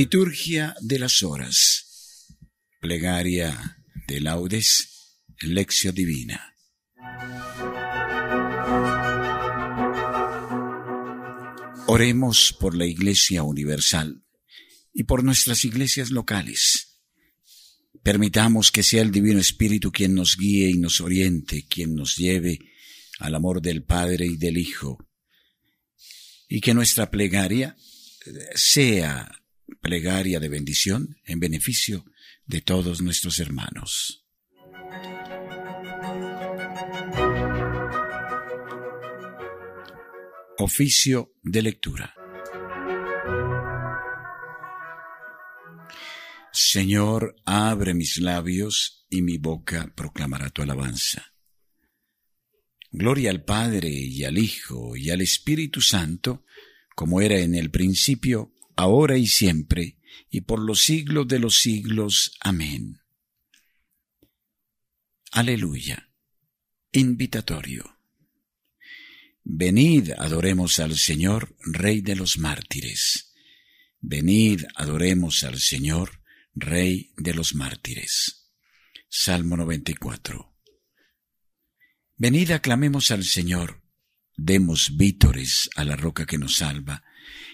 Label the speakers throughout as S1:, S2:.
S1: Liturgia de las Horas. Plegaria de laudes. Lección Divina. Oremos por la Iglesia Universal y por nuestras iglesias locales. Permitamos que sea el Divino Espíritu quien nos guíe y nos oriente, quien nos lleve al amor del Padre y del Hijo, y que nuestra plegaria sea plegaria de bendición en beneficio de todos nuestros hermanos. Oficio de lectura. Señor, abre mis labios y mi boca proclamará tu alabanza. Gloria al Padre y al Hijo y al Espíritu Santo, como era en el principio, ahora y siempre, y por los siglos de los siglos. Amén. Aleluya. Invitatorio. Venid, adoremos al Señor, Rey de los mártires. Venid, adoremos al Señor, Rey de los mártires. Salmo 94. Venid, aclamemos al Señor, demos vítores a la roca que nos salva,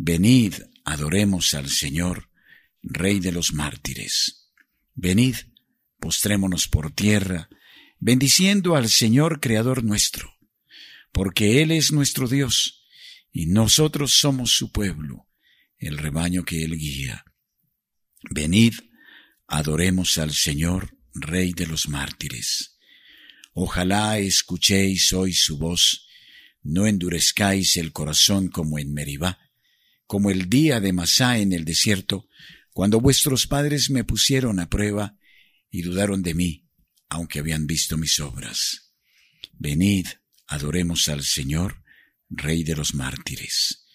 S1: Venid, adoremos al Señor, Rey de los mártires. Venid, postrémonos por tierra, bendiciendo al Señor Creador nuestro, porque Él es nuestro Dios, y nosotros somos su pueblo, el rebaño que Él guía. Venid, adoremos al Señor, Rey de los mártires. Ojalá escuchéis hoy su voz, no endurezcáis el corazón como en Meribá, como el día de Masá en el desierto, cuando vuestros padres me pusieron a prueba y dudaron de mí, aunque habían visto mis obras. Venid, adoremos al Señor, Rey de los mártires.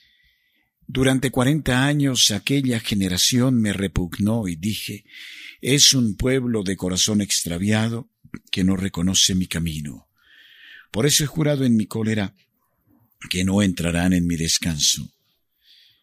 S1: Durante cuarenta años aquella generación me repugnó y dije, es un pueblo de corazón extraviado que no reconoce mi camino. Por eso he jurado en mi cólera que no entrarán en mi descanso.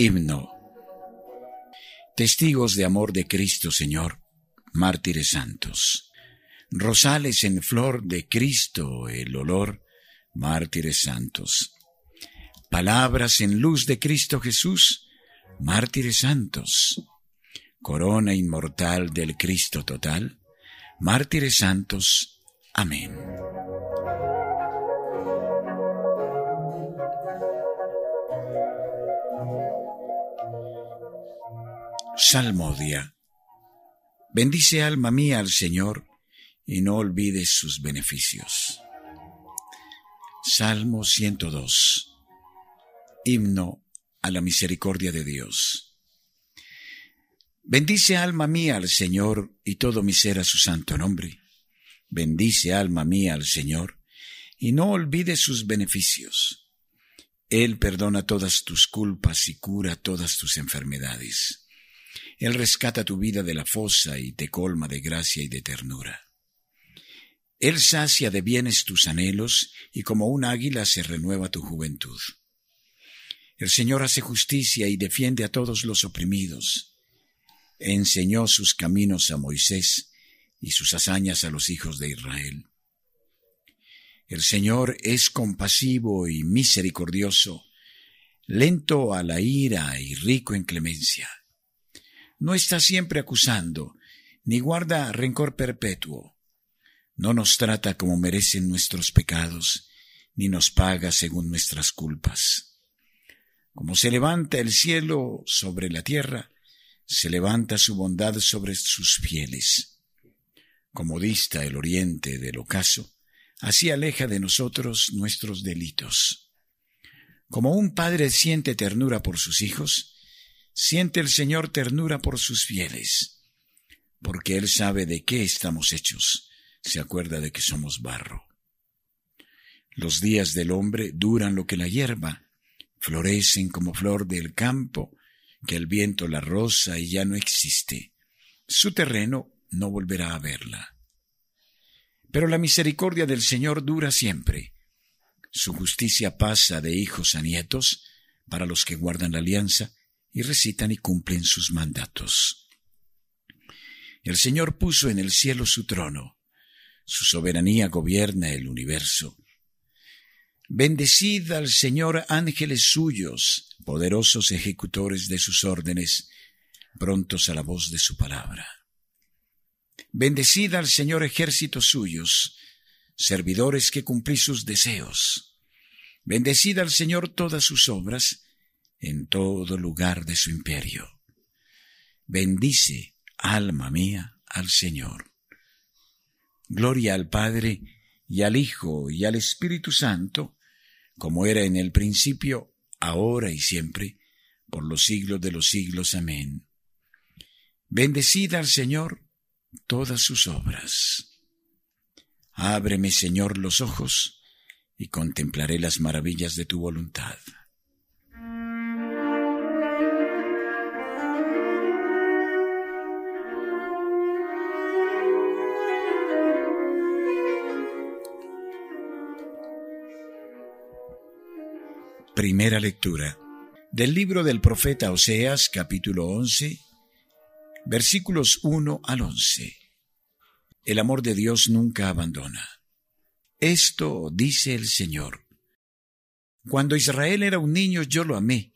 S1: Himno. Testigos de amor de Cristo Señor, mártires santos. Rosales en flor de Cristo el olor, mártires santos. Palabras en luz de Cristo Jesús, mártires santos. Corona inmortal del Cristo total, mártires santos. Amén. Salmodia. Bendice alma mía al Señor y no olvides sus beneficios. Salmo 102. Himno a la misericordia de Dios. Bendice alma mía al Señor y todo mi ser a su santo nombre. Bendice alma mía al Señor y no olvides sus beneficios. Él perdona todas tus culpas y cura todas tus enfermedades. Él rescata tu vida de la fosa y te colma de gracia y de ternura. Él sacia de bienes tus anhelos y como un águila se renueva tu juventud. El Señor hace justicia y defiende a todos los oprimidos. Enseñó sus caminos a Moisés y sus hazañas a los hijos de Israel. El Señor es compasivo y misericordioso, lento a la ira y rico en clemencia. No está siempre acusando, ni guarda rencor perpetuo. No nos trata como merecen nuestros pecados, ni nos paga según nuestras culpas. Como se levanta el cielo sobre la tierra, se levanta su bondad sobre sus fieles. Como dista el oriente del ocaso, así aleja de nosotros nuestros delitos. Como un padre siente ternura por sus hijos, siente el Señor ternura por sus fieles, porque Él sabe de qué estamos hechos, se acuerda de que somos barro. Los días del hombre duran lo que la hierba, florecen como flor del campo, que el viento la roza y ya no existe. Su terreno no volverá a verla. Pero la misericordia del Señor dura siempre. Su justicia pasa de hijos a nietos para los que guardan la alianza y recitan y cumplen sus mandatos. El Señor puso en el cielo su trono, su soberanía gobierna el universo. Bendecid al Señor ángeles suyos, poderosos ejecutores de sus órdenes, prontos a la voz de su palabra. Bendecid al Señor ejércitos suyos, servidores que cumplís sus deseos. Bendecid al Señor todas sus obras en todo lugar de su imperio. Bendice, alma mía, al Señor. Gloria al Padre, y al Hijo, y al Espíritu Santo, como era en el principio, ahora y siempre, por los siglos de los siglos. Amén. Bendecida al Señor todas sus obras. Ábreme, Señor, los ojos, y contemplaré las maravillas de tu voluntad. Primera lectura del libro del profeta Oseas capítulo 11 versículos 1 al 11. El amor de Dios nunca abandona. Esto dice el Señor. Cuando Israel era un niño yo lo amé.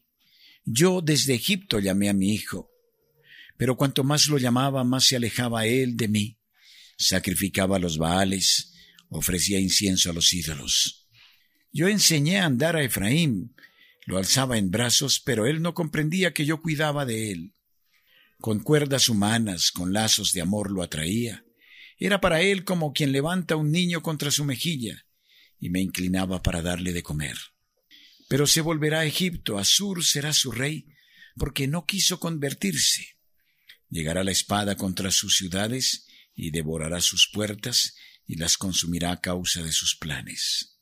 S1: Yo desde Egipto llamé a mi hijo. Pero cuanto más lo llamaba, más se alejaba él de mí. Sacrificaba a los baales, ofrecía incienso a los ídolos. Yo enseñé a andar a Efraín, lo alzaba en brazos, pero él no comprendía que yo cuidaba de él. Con cuerdas humanas, con lazos de amor lo atraía. Era para él como quien levanta un niño contra su mejilla, y me inclinaba para darle de comer. Pero se volverá a Egipto, Asur será su rey, porque no quiso convertirse. Llegará la espada contra sus ciudades, y devorará sus puertas, y las consumirá a causa de sus planes.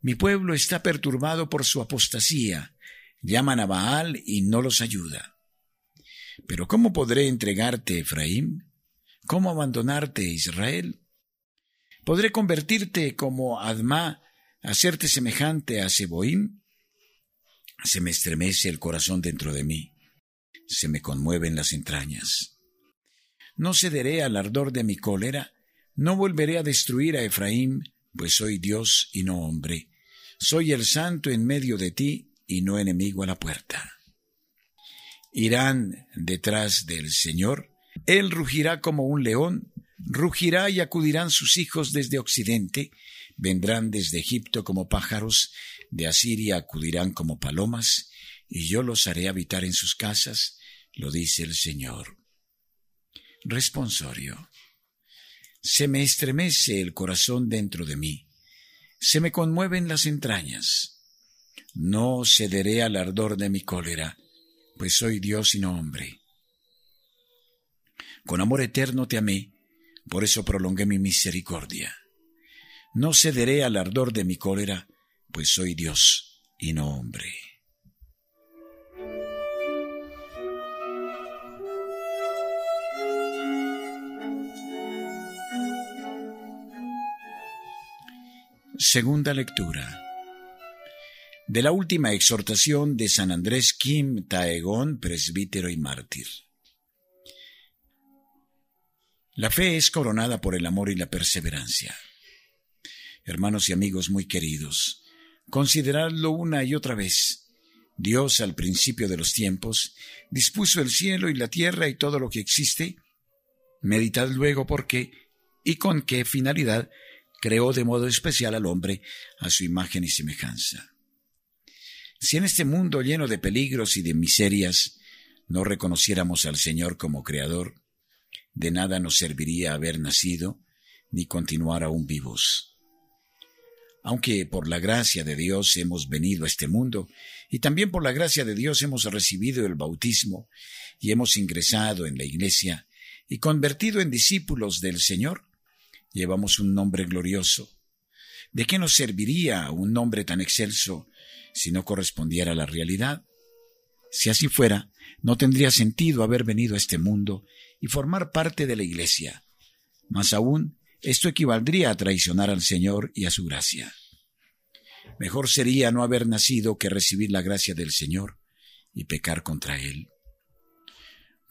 S1: Mi pueblo está perturbado por su apostasía. Llaman a Baal y no los ayuda. Pero ¿cómo podré entregarte, Efraín? ¿Cómo abandonarte, Israel? ¿Podré convertirte como Adma, hacerte semejante a Seboim? Se me estremece el corazón dentro de mí, se me conmueven las entrañas. No cederé al ardor de mi cólera, no volveré a destruir a Efraín, pues soy Dios y no hombre. Soy el santo en medio de ti y no enemigo a la puerta. Irán detrás del Señor, Él rugirá como un león, rugirá y acudirán sus hijos desde occidente, vendrán desde Egipto como pájaros, de Asiria acudirán como palomas, y yo los haré habitar en sus casas, lo dice el Señor. Responsorio. Se me estremece el corazón dentro de mí. Se me conmueven las entrañas. No cederé al ardor de mi cólera, pues soy Dios y no hombre. Con amor eterno te amé, por eso prolongué mi misericordia. No cederé al ardor de mi cólera, pues soy Dios y no hombre. Segunda lectura de la última exhortación de San Andrés Kim Taegón, presbítero y mártir. La fe es coronada por el amor y la perseverancia. Hermanos y amigos muy queridos, consideradlo una y otra vez. Dios al principio de los tiempos dispuso el cielo y la tierra y todo lo que existe. Meditad luego por qué y con qué finalidad creó de modo especial al hombre a su imagen y semejanza. Si en este mundo lleno de peligros y de miserias no reconociéramos al Señor como Creador, de nada nos serviría haber nacido ni continuar aún vivos. Aunque por la gracia de Dios hemos venido a este mundo, y también por la gracia de Dios hemos recibido el bautismo y hemos ingresado en la iglesia y convertido en discípulos del Señor, llevamos un nombre glorioso. ¿De qué nos serviría un nombre tan excelso si no correspondiera a la realidad? Si así fuera, no tendría sentido haber venido a este mundo y formar parte de la iglesia. Más aún, esto equivaldría a traicionar al Señor y a su gracia. Mejor sería no haber nacido que recibir la gracia del Señor y pecar contra Él.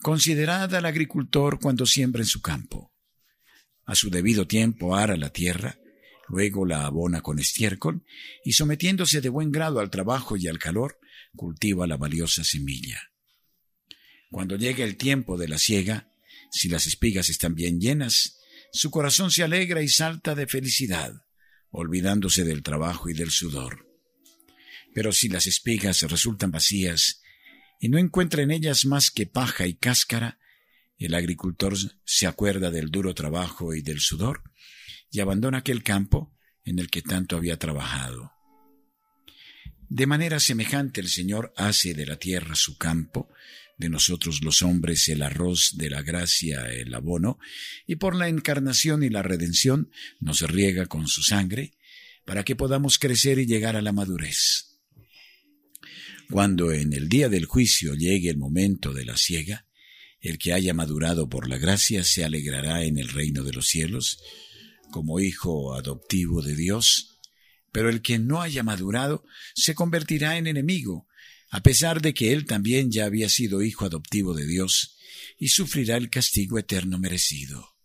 S1: Considerad al agricultor cuando siembra en su campo. A su debido tiempo ara la tierra, luego la abona con estiércol y sometiéndose de buen grado al trabajo y al calor, cultiva la valiosa semilla. Cuando llega el tiempo de la siega, si las espigas están bien llenas, su corazón se alegra y salta de felicidad, olvidándose del trabajo y del sudor. Pero si las espigas resultan vacías y no encuentra en ellas más que paja y cáscara, el agricultor se acuerda del duro trabajo y del sudor y abandona aquel campo en el que tanto había trabajado. De manera semejante el Señor hace de la tierra su campo, de nosotros los hombres el arroz de la gracia, el abono, y por la encarnación y la redención nos riega con su sangre, para que podamos crecer y llegar a la madurez. Cuando en el día del juicio llegue el momento de la siega, el que haya madurado por la gracia se alegrará en el reino de los cielos, como hijo adoptivo de Dios, pero el que no haya madurado se convertirá en enemigo, a pesar de que él también ya había sido hijo adoptivo de Dios, y sufrirá el castigo eterno merecido.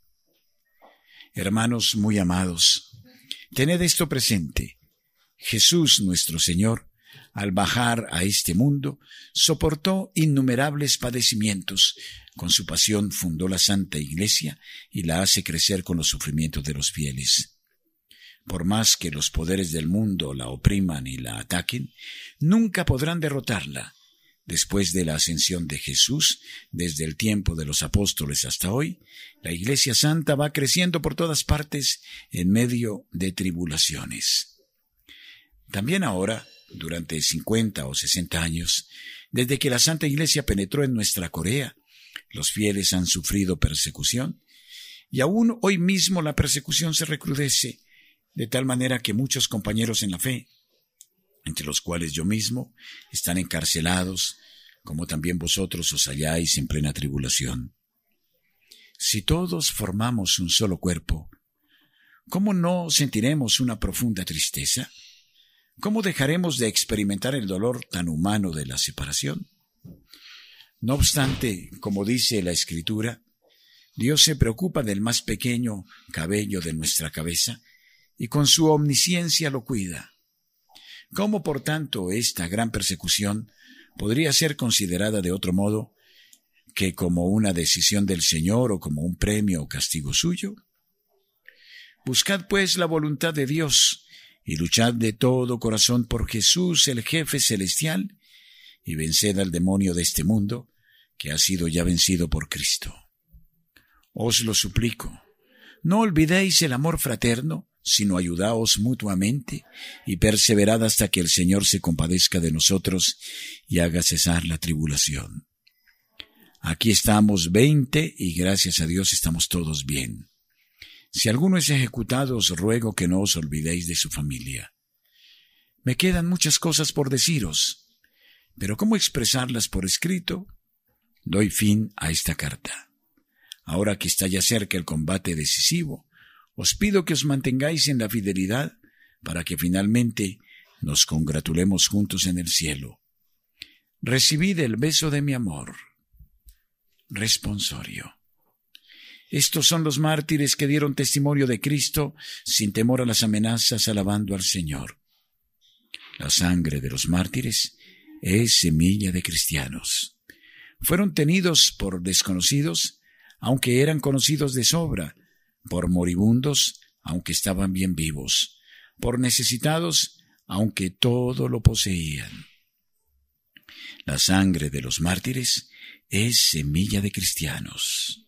S1: Hermanos muy amados, tened esto presente. Jesús nuestro Señor, al bajar a este mundo, soportó innumerables padecimientos, con su pasión fundó la Santa Iglesia y la hace crecer con los sufrimientos de los fieles. Por más que los poderes del mundo la opriman y la ataquen, nunca podrán derrotarla. Después de la ascensión de Jesús, desde el tiempo de los apóstoles hasta hoy, la Iglesia Santa va creciendo por todas partes en medio de tribulaciones. También ahora, durante cincuenta o sesenta años, desde que la Santa Iglesia penetró en nuestra Corea, los fieles han sufrido persecución, y aún hoy mismo la persecución se recrudece de tal manera que muchos compañeros en la fe, entre los cuales yo mismo, están encarcelados, como también vosotros os halláis en plena tribulación. Si todos formamos un solo cuerpo, ¿cómo no sentiremos una profunda tristeza? ¿Cómo dejaremos de experimentar el dolor tan humano de la separación? No obstante, como dice la Escritura, Dios se preocupa del más pequeño cabello de nuestra cabeza y con su omnisciencia lo cuida. ¿Cómo, por tanto, esta gran persecución podría ser considerada de otro modo que como una decisión del Señor o como un premio o castigo suyo? Buscad pues la voluntad de Dios y luchad de todo corazón por Jesús, el jefe celestial, y venced al demonio de este mundo, que ha sido ya vencido por Cristo. Os lo suplico, no olvidéis el amor fraterno, sino ayudaos mutuamente y perseverad hasta que el Señor se compadezca de nosotros y haga cesar la tribulación. Aquí estamos veinte y gracias a Dios estamos todos bien. Si alguno es ejecutado, os ruego que no os olvidéis de su familia. Me quedan muchas cosas por deciros, pero ¿cómo expresarlas por escrito? Doy fin a esta carta. Ahora que está ya cerca el combate decisivo, os pido que os mantengáis en la fidelidad para que finalmente nos congratulemos juntos en el cielo. Recibid el beso de mi amor. Responsorio. Estos son los mártires que dieron testimonio de Cristo sin temor a las amenazas, alabando al Señor. La sangre de los mártires es semilla de cristianos. Fueron tenidos por desconocidos, aunque eran conocidos de sobra, por moribundos, aunque estaban bien vivos, por necesitados, aunque todo lo poseían. La sangre de los mártires es semilla de cristianos.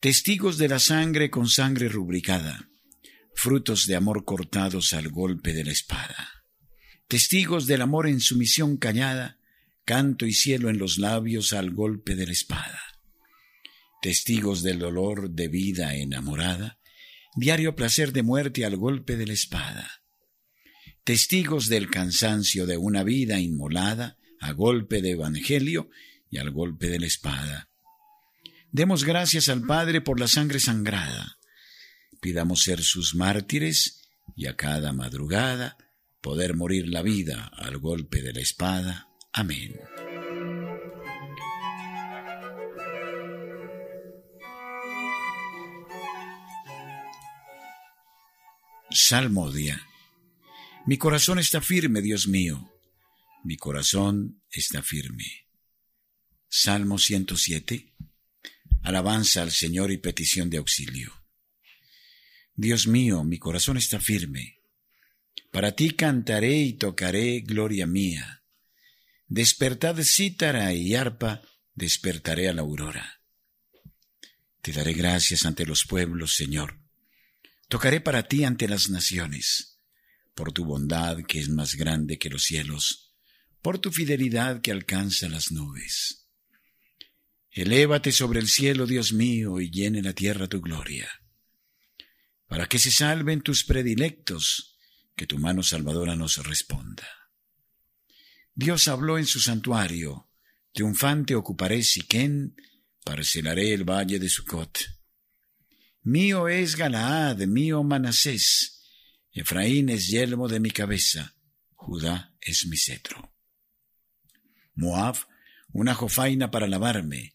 S1: testigos de la sangre con sangre rubricada, frutos de amor cortados al golpe de la espada, testigos del amor en sumisión callada, canto y cielo en los labios al golpe de la espada, testigos del dolor de vida enamorada, diario placer de muerte al golpe de la espada, testigos del cansancio de una vida inmolada a golpe de evangelio y al golpe de la espada, Demos gracias al Padre por la sangre sangrada. Pidamos ser sus mártires y a cada madrugada poder morir la vida al golpe de la espada. Amén. Salmodia. Mi corazón está firme, Dios mío. Mi corazón está firme. Salmo 107 alabanza al Señor y petición de auxilio. Dios mío, mi corazón está firme. Para ti cantaré y tocaré gloria mía. Despertad cítara y arpa, despertaré a la aurora. Te daré gracias ante los pueblos, Señor. Tocaré para ti ante las naciones, por tu bondad que es más grande que los cielos, por tu fidelidad que alcanza las nubes. Elévate sobre el cielo, Dios mío, y llene la tierra tu gloria. Para que se salven tus predilectos, que tu mano salvadora nos responda. Dios habló en su santuario, triunfante ocuparé Siquén, parcelaré el valle de Sucot. Mío es Galaad, mío Manasés, Efraín es yelmo de mi cabeza, Judá es mi cetro. Moab, una jofaina para lavarme,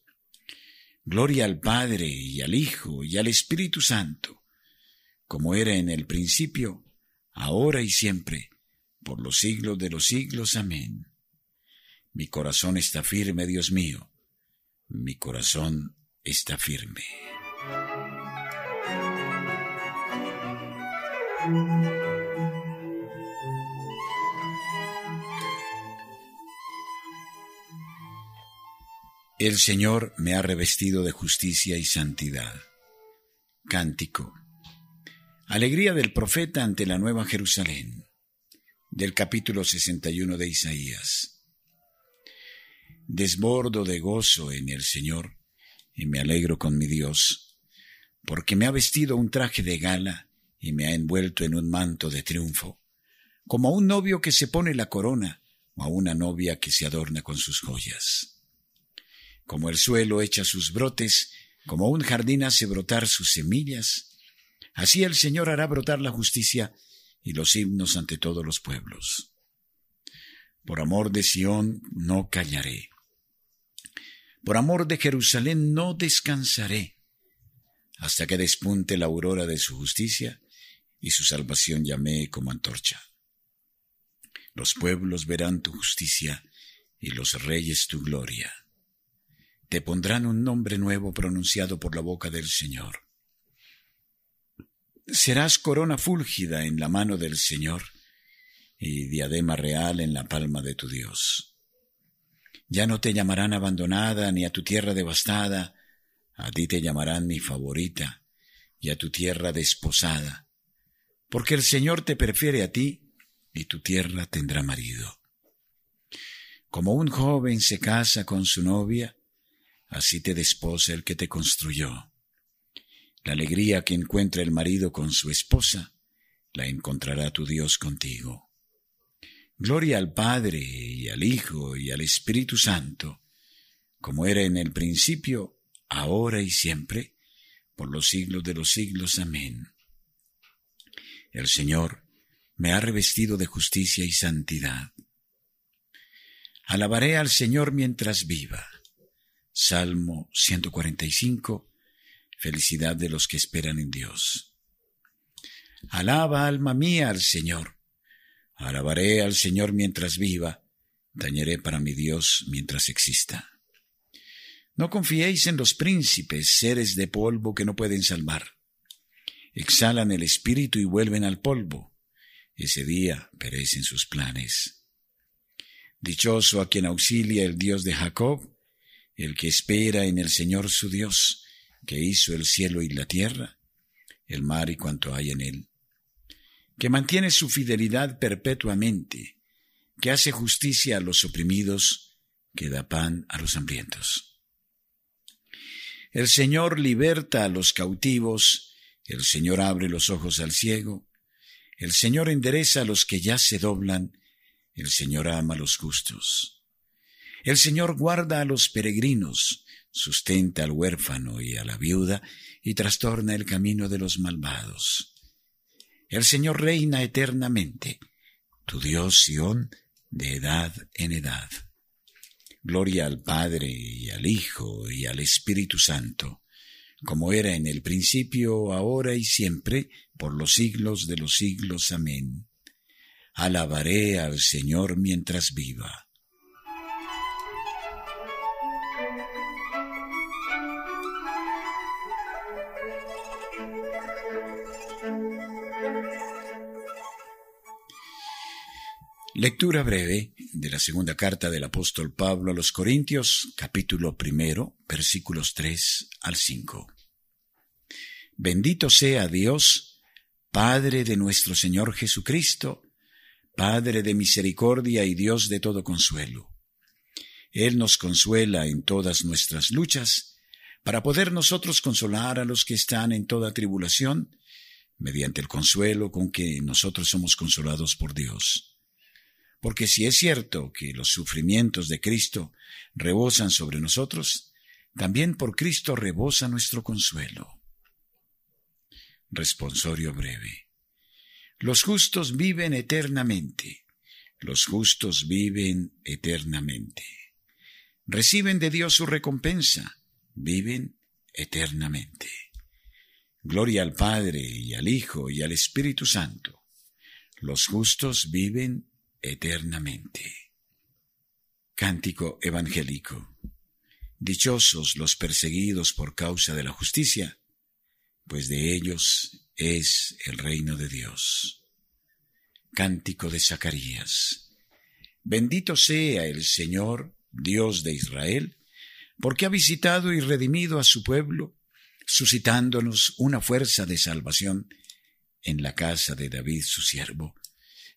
S1: Gloria al Padre y al Hijo y al Espíritu Santo, como era en el principio, ahora y siempre, por los siglos de los siglos. Amén. Mi corazón está firme, Dios mío, mi corazón está firme. El Señor me ha revestido de justicia y santidad. Cántico. Alegría del profeta ante la nueva Jerusalén. Del capítulo 61 de Isaías. Desbordo de gozo en el Señor y me alegro con mi Dios, porque me ha vestido un traje de gala y me ha envuelto en un manto de triunfo, como a un novio que se pone la corona o a una novia que se adorna con sus joyas como el suelo echa sus brotes, como un jardín hace brotar sus semillas, así el Señor hará brotar la justicia y los himnos ante todos los pueblos. Por amor de Sión no callaré. Por amor de Jerusalén no descansaré, hasta que despunte la aurora de su justicia y su salvación llamé como antorcha. Los pueblos verán tu justicia y los reyes tu gloria. Te pondrán un nombre nuevo pronunciado por la boca del Señor. Serás corona fúlgida en la mano del Señor y diadema real en la palma de tu Dios. Ya no te llamarán abandonada ni a tu tierra devastada, a ti te llamarán mi favorita y a tu tierra desposada, porque el Señor te prefiere a ti y tu tierra tendrá marido. Como un joven se casa con su novia, así te desposa el que te construyó. La alegría que encuentra el marido con su esposa, la encontrará tu Dios contigo. Gloria al Padre y al Hijo y al Espíritu Santo, como era en el principio, ahora y siempre, por los siglos de los siglos. Amén. El Señor me ha revestido de justicia y santidad. Alabaré al Señor mientras viva. Salmo 145. Felicidad de los que esperan en Dios. Alaba, alma mía, al Señor. Alabaré al Señor mientras viva. Dañaré para mi Dios mientras exista. No confiéis en los príncipes, seres de polvo que no pueden salvar. Exhalan el espíritu y vuelven al polvo. Ese día perecen sus planes. Dichoso a quien auxilia el Dios de Jacob, el que espera en el Señor su Dios, que hizo el cielo y la tierra, el mar y cuanto hay en él, que mantiene su fidelidad perpetuamente, que hace justicia a los oprimidos, que da pan a los hambrientos. El Señor liberta a los cautivos, el Señor abre los ojos al ciego, el Señor endereza a los que ya se doblan, el Señor ama a los justos. El Señor guarda a los peregrinos, sustenta al huérfano y a la viuda, y trastorna el camino de los malvados. El Señor reina eternamente, tu Dios Sión, de edad en edad. Gloria al Padre y al Hijo y al Espíritu Santo, como era en el principio, ahora y siempre, por los siglos de los siglos. Amén. Alabaré al Señor mientras viva. Lectura breve de la segunda carta del apóstol Pablo a los Corintios, capítulo primero, versículos 3 al 5. Bendito sea Dios, Padre de nuestro Señor Jesucristo, Padre de misericordia y Dios de todo consuelo. Él nos consuela en todas nuestras luchas, para poder nosotros consolar a los que están en toda tribulación, mediante el consuelo con que nosotros somos consolados por Dios porque si es cierto que los sufrimientos de Cristo rebosan sobre nosotros, también por Cristo rebosa nuestro consuelo. Responsorio breve. Los justos viven eternamente. Los justos viven eternamente. Reciben de Dios su recompensa. Viven eternamente. Gloria al Padre y al Hijo y al Espíritu Santo. Los justos viven eternamente. Cántico evangélico. Dichosos los perseguidos por causa de la justicia, pues de ellos es el reino de Dios. Cántico de Zacarías. Bendito sea el Señor, Dios de Israel, porque ha visitado y redimido a su pueblo, suscitándonos una fuerza de salvación en la casa de David su siervo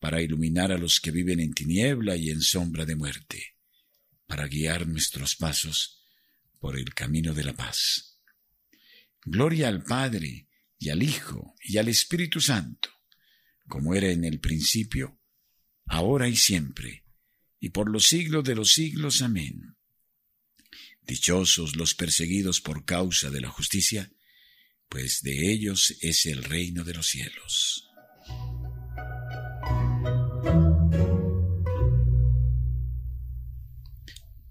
S1: para iluminar a los que viven en tiniebla y en sombra de muerte, para guiar nuestros pasos por el camino de la paz. Gloria al Padre, y al Hijo, y al Espíritu Santo, como era en el principio, ahora y siempre, y por los siglos de los siglos. Amén. Dichosos los perseguidos por causa de la justicia, pues de ellos es el reino de los cielos.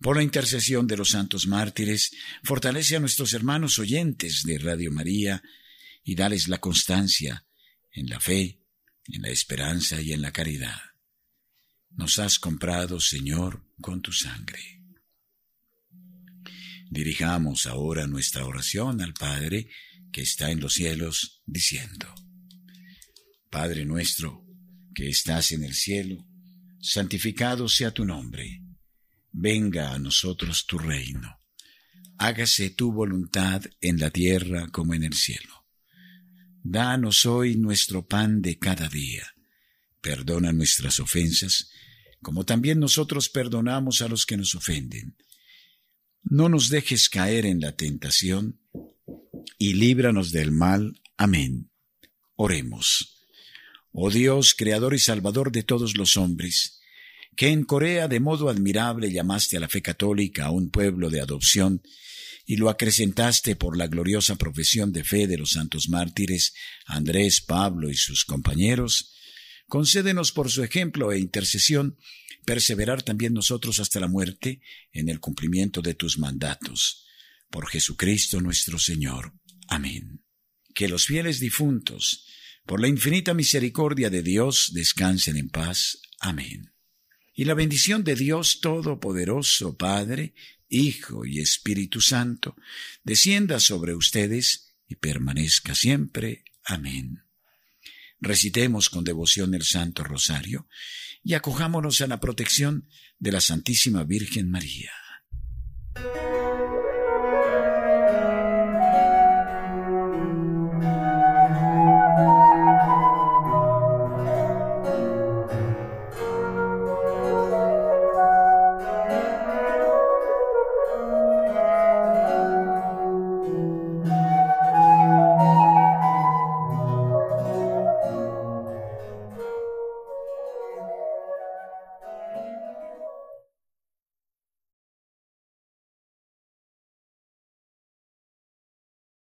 S1: Por la intercesión de los santos mártires, fortalece a nuestros hermanos oyentes de Radio María y dales la constancia en la fe, en la esperanza y en la caridad nos has comprado, Señor, con tu sangre. Dirijamos ahora nuestra oración al Padre que está en los cielos, diciendo, Padre nuestro, que estás en el cielo, santificado sea tu nombre, venga a nosotros tu reino, hágase tu voluntad en la tierra como en el cielo. Danos hoy nuestro pan de cada día, perdona nuestras ofensas, como también nosotros perdonamos a los que nos ofenden. No nos dejes caer en la tentación, y líbranos del mal. Amén. Oremos. Oh Dios, Creador y Salvador de todos los hombres, que en Corea de modo admirable llamaste a la fe católica a un pueblo de adopción, y lo acrecentaste por la gloriosa profesión de fe de los santos mártires Andrés, Pablo y sus compañeros, Concédenos por su ejemplo e intercesión perseverar también nosotros hasta la muerte en el cumplimiento de tus mandatos. Por Jesucristo nuestro Señor. Amén. Que los fieles difuntos, por la infinita misericordia de Dios, descansen en paz. Amén. Y la bendición de Dios Todopoderoso, Padre, Hijo y Espíritu Santo, descienda sobre ustedes y permanezca siempre. Amén recitemos con devoción el Santo Rosario y acojámonos a la protección de la Santísima Virgen María.